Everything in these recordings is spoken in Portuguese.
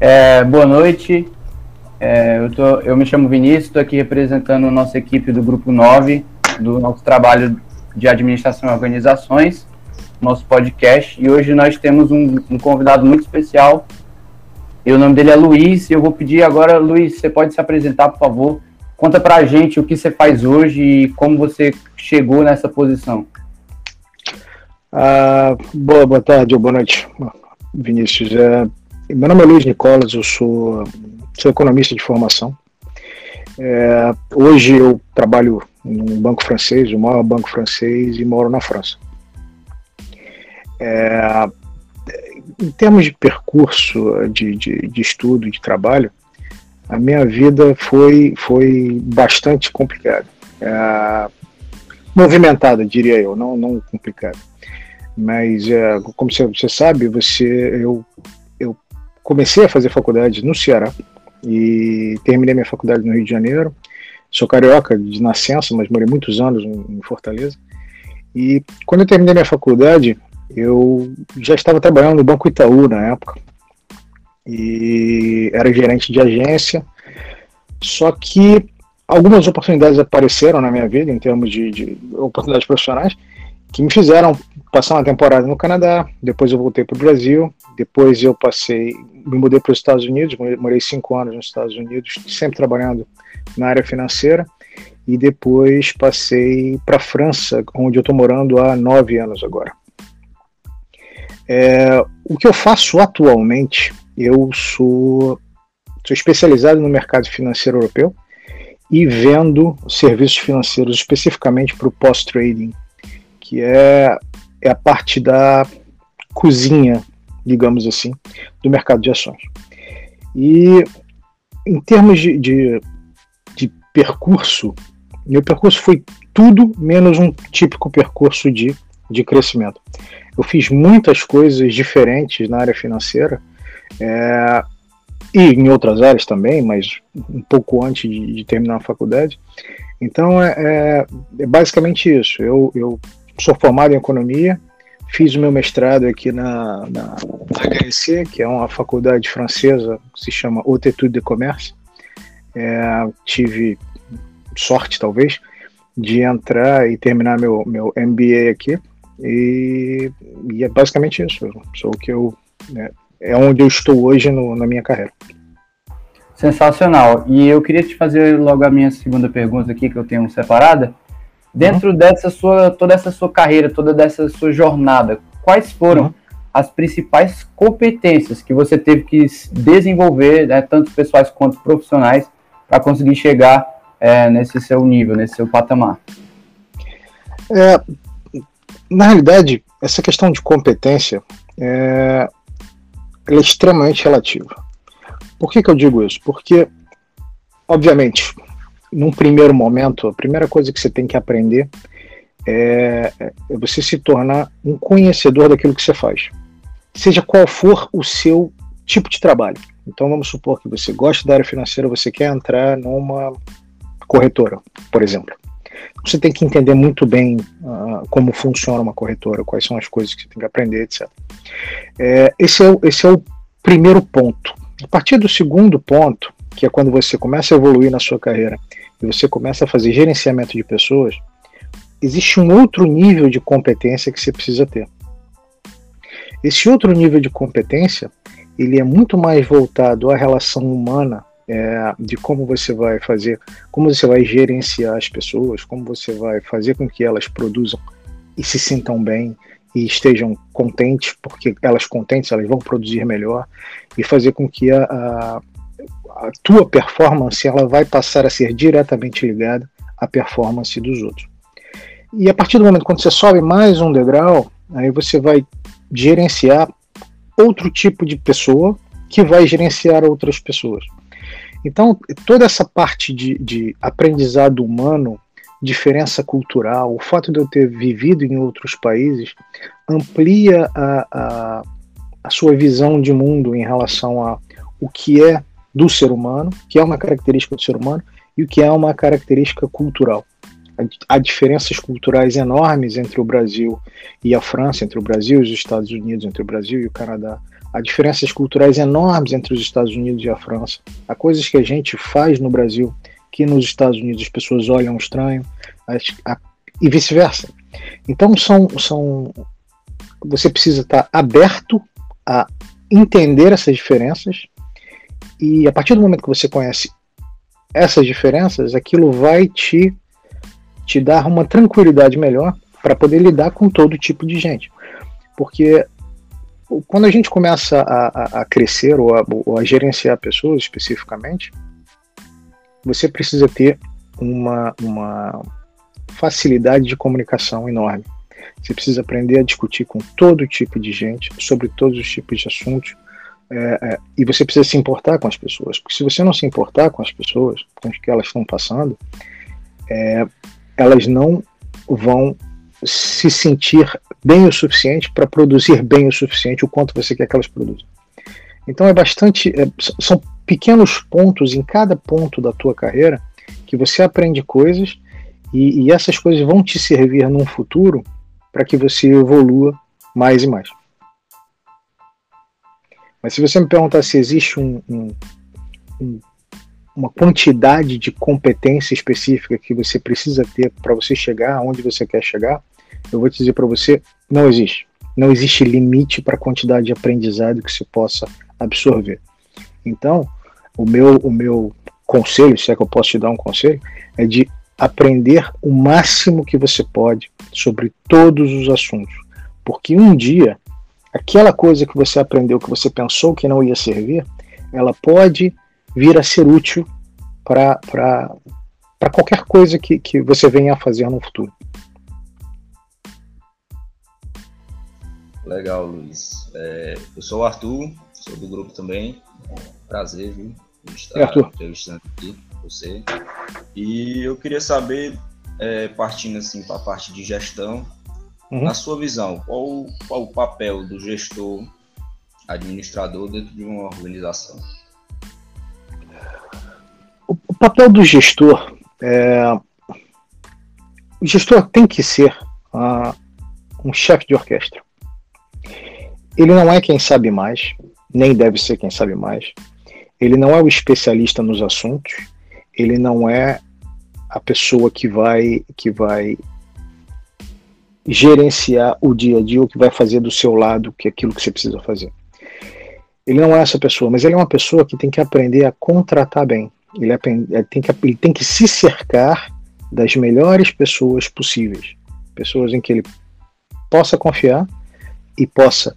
É, boa noite. É, eu, tô, eu me chamo Vinícius, estou aqui representando nossa equipe do Grupo 9, do nosso trabalho de administração e organizações, nosso podcast. E hoje nós temos um, um convidado muito especial. E o nome dele é Luiz. E eu vou pedir agora, Luiz, você pode se apresentar, por favor. Conta para a gente o que você faz hoje e como você chegou nessa posição. Ah, boa, boa tarde ou boa noite, Vinícius. É, meu nome é Luiz Nicolas, eu sou, sou economista de formação. É, hoje eu trabalho num banco francês, o maior banco francês, e moro na França. É, em termos de percurso de, de, de, estudo, de trabalho, a minha vida foi, foi bastante complicada. É, movimentada, diria eu, não, não complicada. Mas, é, como você, você, sabe, você, eu, comecei a fazer faculdade no Ceará e terminei minha faculdade no Rio de Janeiro. Sou carioca de nascença, mas morei muitos anos em Fortaleza. E quando eu terminei minha faculdade, eu já estava trabalhando no Banco Itaú na época. E era gerente de agência. Só que algumas oportunidades apareceram na minha vida, em termos de, de oportunidades profissionais, que me fizeram passar uma temporada no Canadá, depois eu voltei para o Brasil, depois eu passei, me mudei para os Estados Unidos, morei cinco anos nos Estados Unidos, sempre trabalhando na área financeira, e depois passei para a França, onde eu estou morando há nove anos agora. É, o que eu faço atualmente, eu sou, sou especializado no mercado financeiro europeu e vendo serviços financeiros especificamente para o post-trading que é, é a parte da cozinha, digamos assim, do mercado de ações. E em termos de, de, de percurso, meu percurso foi tudo menos um típico percurso de, de crescimento. Eu fiz muitas coisas diferentes na área financeira é, e em outras áreas também, mas um pouco antes de, de terminar a faculdade. Então é, é, é basicamente isso. Eu, eu sou formado em economia, fiz o meu mestrado aqui na, na, HEC, que é uma faculdade francesa que se chama Haute Étude de Commerce. É, tive sorte, talvez, de entrar e terminar meu, meu MBA aqui. E, e é basicamente isso. Sou o que eu. É, é onde eu estou hoje no, na minha carreira. Sensacional. E eu queria te fazer logo a minha segunda pergunta aqui, que eu tenho separada Dentro uhum. dessa sua, toda essa sua carreira, toda dessa sua jornada, quais foram uhum. as principais competências que você teve que desenvolver, né, tanto pessoais quanto profissionais, para conseguir chegar é, nesse seu nível, nesse seu patamar? É, na realidade, essa questão de competência é, é extremamente relativa. Por que, que eu digo isso? Porque, obviamente, num primeiro momento, a primeira coisa que você tem que aprender é, é você se tornar um conhecedor daquilo que você faz. Seja qual for o seu tipo de trabalho. Então vamos supor que você gosta da área financeira, você quer entrar numa corretora, por exemplo. Você tem que entender muito bem uh, como funciona uma corretora, quais são as coisas que você tem que aprender, etc. É, esse, é esse é o primeiro ponto. A partir do segundo ponto, que é quando você começa a evoluir na sua carreira e você começa a fazer gerenciamento de pessoas, existe um outro nível de competência que você precisa ter. Esse outro nível de competência, ele é muito mais voltado à relação humana, é, de como você vai fazer, como você vai gerenciar as pessoas, como você vai fazer com que elas produzam e se sintam bem e estejam contentes, porque elas contentes elas vão produzir melhor e fazer com que a, a a tua performance ela vai passar a ser diretamente ligada à performance dos outros. E a partir do momento quando você sobe mais um degrau, aí você vai gerenciar outro tipo de pessoa que vai gerenciar outras pessoas. Então, toda essa parte de, de aprendizado humano, diferença cultural, o fato de eu ter vivido em outros países, amplia a, a, a sua visão de mundo em relação a o que é do ser humano, que é uma característica do ser humano, e o que é uma característica cultural. Há diferenças culturais enormes entre o Brasil e a França, entre o Brasil e os Estados Unidos, entre o Brasil e o Canadá. Há diferenças culturais enormes entre os Estados Unidos e a França. Há coisas que a gente faz no Brasil que nos Estados Unidos as pessoas olham estranho, e vice-versa. Então são, são você precisa estar aberto a entender essas diferenças e a partir do momento que você conhece essas diferenças, aquilo vai te te dar uma tranquilidade melhor para poder lidar com todo tipo de gente. Porque quando a gente começa a, a, a crescer ou a, ou a gerenciar pessoas especificamente, você precisa ter uma, uma facilidade de comunicação enorme. Você precisa aprender a discutir com todo tipo de gente, sobre todos os tipos de assuntos, é, é, e você precisa se importar com as pessoas. Porque se você não se importar com as pessoas, com o que elas estão passando, é, elas não vão se sentir bem o suficiente para produzir bem o suficiente o quanto você quer que elas produzam. Então é bastante, é, são pequenos pontos em cada ponto da tua carreira que você aprende coisas e, e essas coisas vão te servir num futuro para que você evolua mais e mais. Mas se você me perguntar se existe um, um, um, uma quantidade de competência específica que você precisa ter para você chegar aonde você quer chegar, eu vou te dizer para você, não existe. Não existe limite para a quantidade de aprendizado que você possa absorver. Então, o meu, o meu conselho, se é que eu posso te dar um conselho, é de aprender o máximo que você pode sobre todos os assuntos. Porque um dia, aquela coisa que você aprendeu, que você pensou que não ia servir, ela pode vir a ser útil para qualquer coisa que, que você venha a fazer no futuro. Legal, Luiz. É, eu sou o Arthur, sou do grupo também. Prazer, viu? Estar é, entrevistando aqui você. E eu queria saber, é, partindo assim para a parte de gestão, uhum. na sua visão, qual, qual o papel do gestor, administrador dentro de uma organização? O, o papel do gestor é, o gestor tem que ser uh, um chefe de orquestra. Ele não é quem sabe mais, nem deve ser quem sabe mais. Ele não é o especialista nos assuntos, ele não é a pessoa que vai que vai gerenciar o dia a dia, o que vai fazer do seu lado, que é aquilo que você precisa fazer. Ele não é essa pessoa, mas ele é uma pessoa que tem que aprender a contratar bem. Ele, tem que, ele tem que se cercar das melhores pessoas possíveis. Pessoas em que ele possa confiar e possa,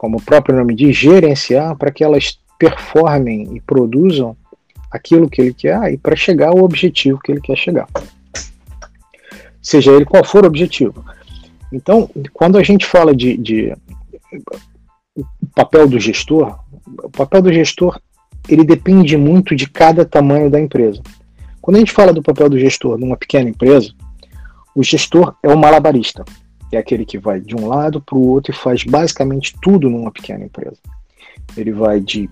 como o próprio nome diz, gerenciar para que elas performem e produzam aquilo que ele quer e para chegar ao objetivo que ele quer chegar. Seja ele qual for o objetivo. Então, quando a gente fala de, de papel do gestor, o papel do gestor ele depende muito de cada tamanho da empresa. Quando a gente fala do papel do gestor numa pequena empresa, o gestor é o malabarista. É aquele que vai de um lado para o outro e faz basicamente tudo numa pequena empresa. Ele vai de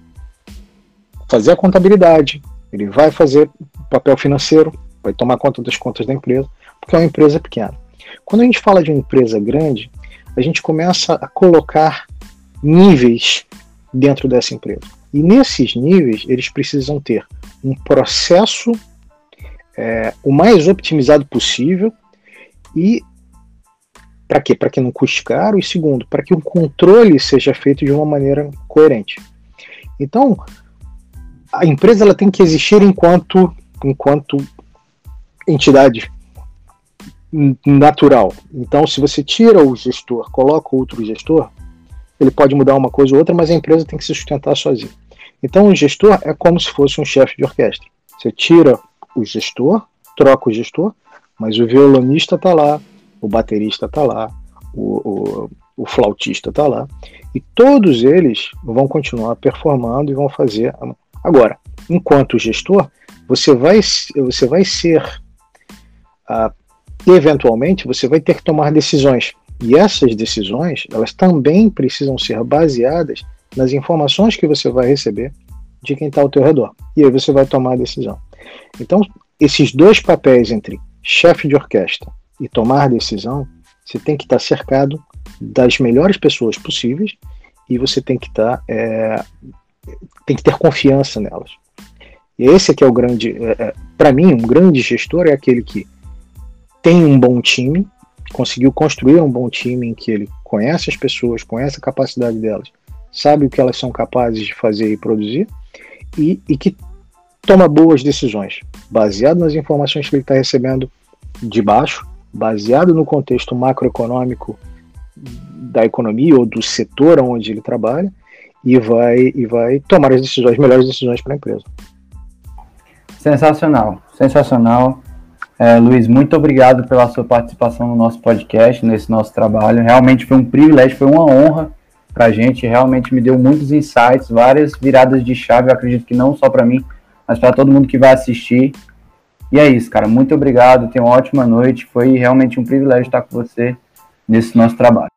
fazer a contabilidade, ele vai fazer papel financeiro, vai tomar conta das contas da empresa, porque é uma empresa pequena. Quando a gente fala de uma empresa grande, a gente começa a colocar níveis dentro dessa empresa. E nesses níveis, eles precisam ter um processo é, o mais otimizado possível e para quê? Para que não custe caro e segundo, para que o controle seja feito de uma maneira coerente. Então, a empresa ela tem que existir enquanto, enquanto entidade natural. Então, se você tira o gestor, coloca outro gestor, ele pode mudar uma coisa ou outra, mas a empresa tem que se sustentar sozinha. Então, o gestor é como se fosse um chefe de orquestra. Você tira o gestor, troca o gestor, mas o violonista está lá, o baterista está lá, o, o, o flautista está lá, e todos eles vão continuar performando e vão fazer Agora, enquanto gestor, você vai, você vai ser, uh, eventualmente, você vai ter que tomar decisões. E essas decisões, elas também precisam ser baseadas nas informações que você vai receber de quem está ao teu redor. E aí você vai tomar a decisão. Então, esses dois papéis entre chefe de orquestra e tomar decisão, você tem que estar cercado das melhores pessoas possíveis e você tem que estar é, tem que ter confiança nelas. E esse aqui é o grande, é, é para mim, um grande gestor é aquele que tem um bom time, conseguiu construir um bom time em que ele conhece as pessoas, conhece a capacidade delas, sabe o que elas são capazes de fazer e produzir, e, e que toma boas decisões, baseado nas informações que ele está recebendo de baixo, baseado no contexto macroeconômico da economia ou do setor onde ele trabalha, e vai, e vai tomar as decisões, as melhores decisões para a empresa. Sensacional, sensacional. É, Luiz, muito obrigado pela sua participação no nosso podcast, nesse nosso trabalho. Realmente foi um privilégio, foi uma honra para a gente. Realmente me deu muitos insights, várias viradas de chave. Eu acredito que não só para mim, mas para todo mundo que vai assistir. E é isso, cara. Muito obrigado. Tenha uma ótima noite. Foi realmente um privilégio estar com você nesse nosso trabalho.